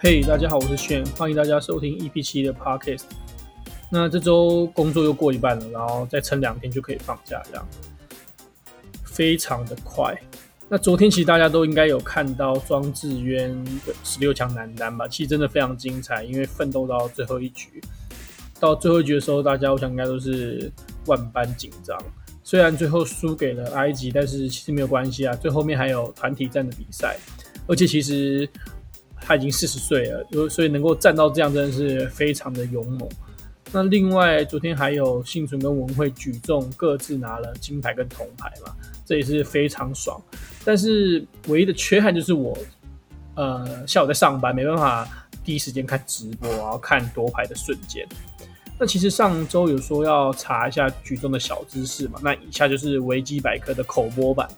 嘿大家好，我是炫，欢迎大家收听 EP 七的 Podcast。那这周工作又过一半了，然后再撑两天就可以放假，这样非常的快。那昨天其实大家都应该有看到庄智渊的十六强男单吧？其实真的非常精彩，因为奋斗到最后一局，到最后一局的时候，大家我想应该都是万般紧张。虽然最后输给了埃及，但是其实没有关系啊，最后面还有团体战的比赛，而且其实他已经四十岁了，所以能够站到这样，真的是非常的勇猛。那另外，昨天还有幸存跟文慧举重各自拿了金牌跟铜牌嘛，这也是非常爽。但是唯一的缺憾就是我，呃，下午在上班，没办法第一时间看直播，然后看夺牌的瞬间。那其实上周有说要查一下举重的小知识嘛，那以下就是维基百科的口播版。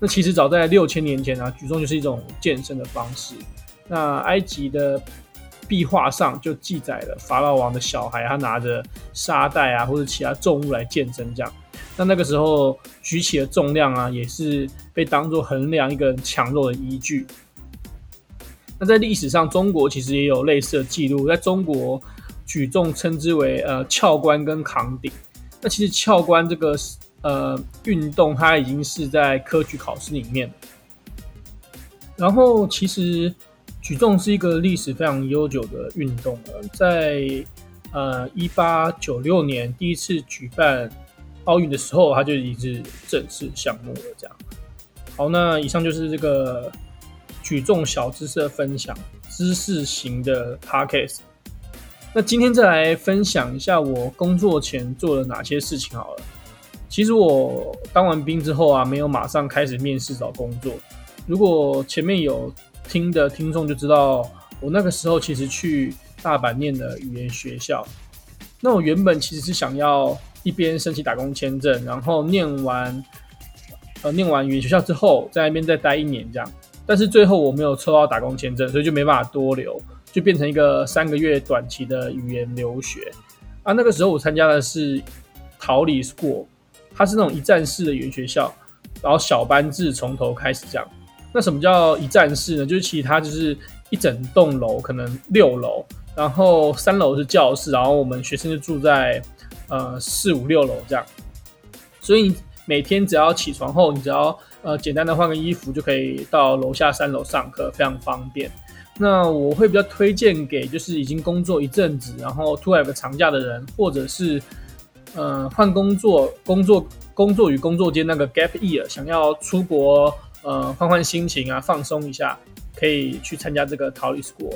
那其实早在六千年前啊，举重就是一种健身的方式。那埃及的壁画上就记载了法老王的小孩，他拿着沙袋啊或者其他重物来健身这样。那那个时候举起的重量啊，也是被当做衡量一个人强弱的依据。那在历史上，中国其实也有类似的记录，在中国。举重称之为呃翘关跟扛鼎，那其实翘关这个呃运动，它已经是在科举考试里面。然后其实举重是一个历史非常悠久的运动了，在呃一八九六年第一次举办奥运的时候，它就已经是正式项目了。这样，好，那以上就是这个举重小知识的分享，知识型的 podcast。那今天再来分享一下我工作前做了哪些事情好了。其实我当完兵之后啊，没有马上开始面试找工作。如果前面有听的听众就知道，我那个时候其实去大阪念的语言学校。那我原本其实是想要一边申请打工签证，然后念完呃念完语言学校之后，在那边再待一年这样。但是最后我没有抽到打工签证，所以就没办法多留。就变成一个三个月短期的语言留学啊。那个时候我参加的是桃李 School，它是那种一站式的语言学校，然后小班制从头开始这样。那什么叫一站式呢？就是其实它就是一整栋楼，可能六楼，然后三楼是教室，然后我们学生就住在呃四五六楼这样。所以每天只要起床后，你只要呃简单的换个衣服，就可以到楼下三楼上课，非常方便。那我会比较推荐给就是已经工作一阵子，然后突然有个长假的人，或者是呃换工作、工作、工作与工作间那个 gap year，想要出国呃换换心情啊，放松一下，可以去参加这个逃离 School。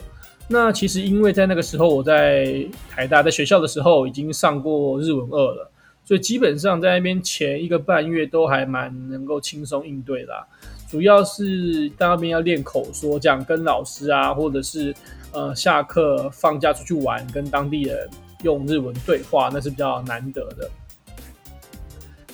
那其实因为在那个时候我在台大在学校的时候已经上过日文二了，所以基本上在那边前一个半月都还蛮能够轻松应对啦。主要是在那边要练口说，这样跟老师啊，或者是呃下课放假出去玩，跟当地人用日文对话，那是比较难得的。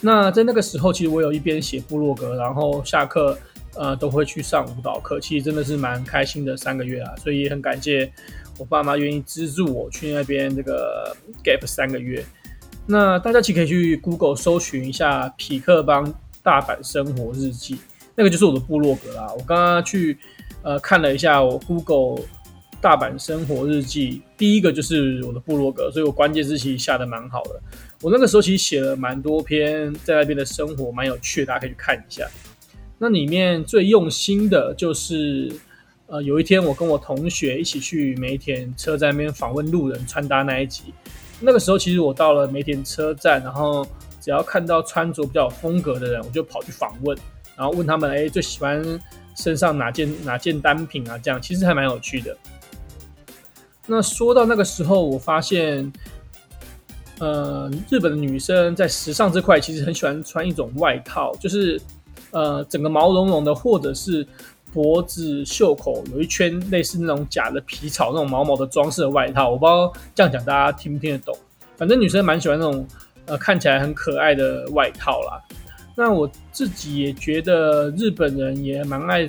那在那个时候，其实我有一边写部落格，然后下课呃都会去上舞蹈课，其实真的是蛮开心的三个月啊，所以也很感谢我爸妈愿意资助我去那边这个 gap 三个月。那大家其实可以去 Google 搜寻一下匹克邦大阪生活日记。那个就是我的部落格啦。我刚刚去呃看了一下我 Google 大阪生活日记，第一个就是我的部落格，所以我关键字其实下的蛮好的。我那个时候其实写了蛮多篇在那边的生活，蛮有趣的，大家可以去看一下。那里面最用心的就是呃有一天我跟我同学一起去梅田车站那边访问路人穿搭那一集。那个时候其实我到了梅田车站，然后只要看到穿着比较有风格的人，我就跑去访问。然后问他们，哎，最喜欢身上哪件哪件单品啊？这样其实还蛮有趣的。那说到那个时候，我发现，呃，日本的女生在时尚这块其实很喜欢穿一种外套，就是呃，整个毛茸茸的，或者是脖子袖口有一圈类似那种假的皮草那种毛毛的装饰的外套。我不知道这样讲大家听不听得懂？反正女生蛮喜欢那种呃看起来很可爱的外套啦。那我自己也觉得日本人也蛮爱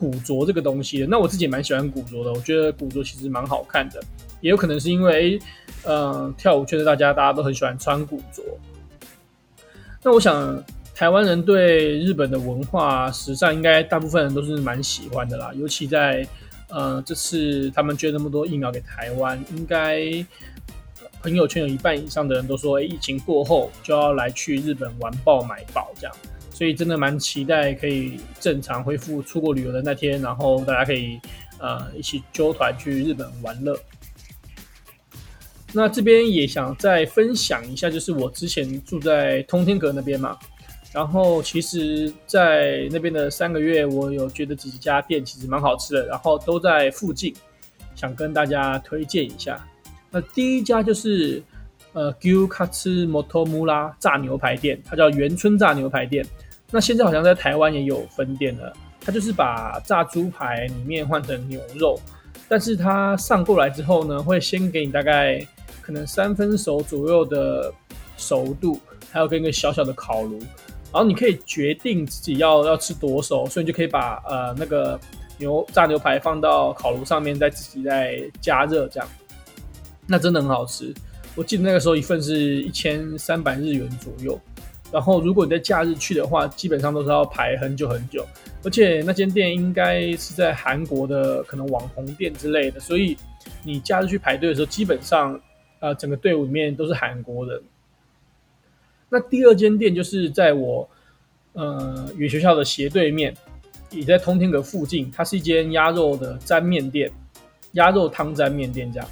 古着这个东西的。那我自己也蛮喜欢古着的，我觉得古着其实蛮好看的。也有可能是因为，呃，跳舞圈的大家大家都很喜欢穿古着。那我想台湾人对日本的文化时尚应该大部分人都是蛮喜欢的啦，尤其在呃，这次他们捐那么多疫苗给台湾，应该朋友圈有一半以上的人都说，疫情过后就要来去日本玩爆买爆这样，所以真的蛮期待可以正常恢复出国旅游的那天，然后大家可以呃一起揪团去日本玩乐。那这边也想再分享一下，就是我之前住在通天阁那边嘛，然后其实，在那边的三个月，我有觉得几家店其实蛮好吃的，然后都在附近，想跟大家推荐一下。那第一家就是呃 Gyukatsu Motomura 炸牛排店，它叫元春炸牛排店。那现在好像在台湾也有分店了，它就是把炸猪排里面换成牛肉，但是它上过来之后呢，会先给你大概。可能三分熟左右的熟度，还有跟一个小小的烤炉，然后你可以决定自己要要吃多熟，所以你就可以把呃那个牛炸牛排放到烤炉上面，再自己再加热这样，那真的很好吃。我记得那个时候一份是一千三百日元左右，然后如果你在假日去的话，基本上都是要排很久很久，而且那间店应该是在韩国的可能网红店之类的，所以你假日去排队的时候，基本上。呃，整个队伍里面都是韩国人。那第二间店就是在我呃语学校的斜对面，也在通天阁附近。它是一间鸭肉的沾面店，鸭肉汤沾面店这样。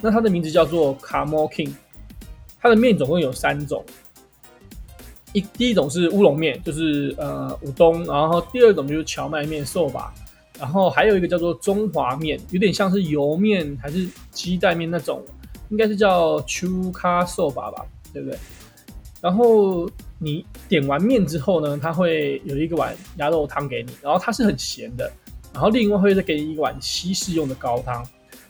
那它的名字叫做 Kamo King。它的面总共有三种，一第一种是乌龙面，就是呃乌冬，然后第二种就是荞麦面寿吧，然后还有一个叫做中华面，有点像是油面还是鸡蛋面那种。应该是叫秋咖寿吧吧，对不对？然后你点完面之后呢，它会有一个碗鸭肉汤给你，然后它是很咸的，然后另外会再给你一碗西式用的高汤。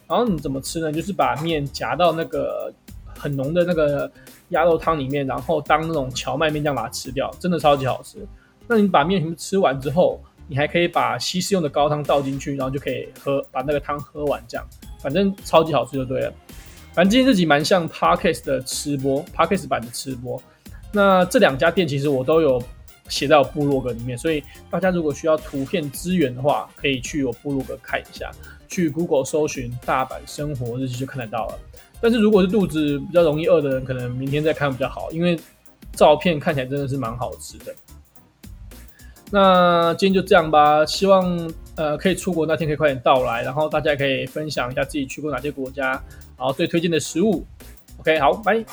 然后你怎么吃呢？就是把面夹到那个很浓的那个鸭肉汤里面，然后当那种荞麦面酱把它吃掉，真的超级好吃。那你把面全部吃完之后，你还可以把西式用的高汤倒进去，然后就可以喝，把那个汤喝完，这样反正超级好吃就对了。反正今天这集蛮像 parkas 的吃播 parkas 版的吃播。那这两家店其实我都有写在我部落格里面，所以大家如果需要图片资源的话，可以去我部落格看一下。去 Google 搜寻“大阪生活日记”就看得到了。但是如果是肚子比较容易饿的人，可能明天再看比较好，因为照片看起来真的是蛮好吃的。那今天就这样吧，希望呃可以出国那天可以快点到来，然后大家可以分享一下自己去过哪些国家。然后，最推荐的食物，OK，好，拜。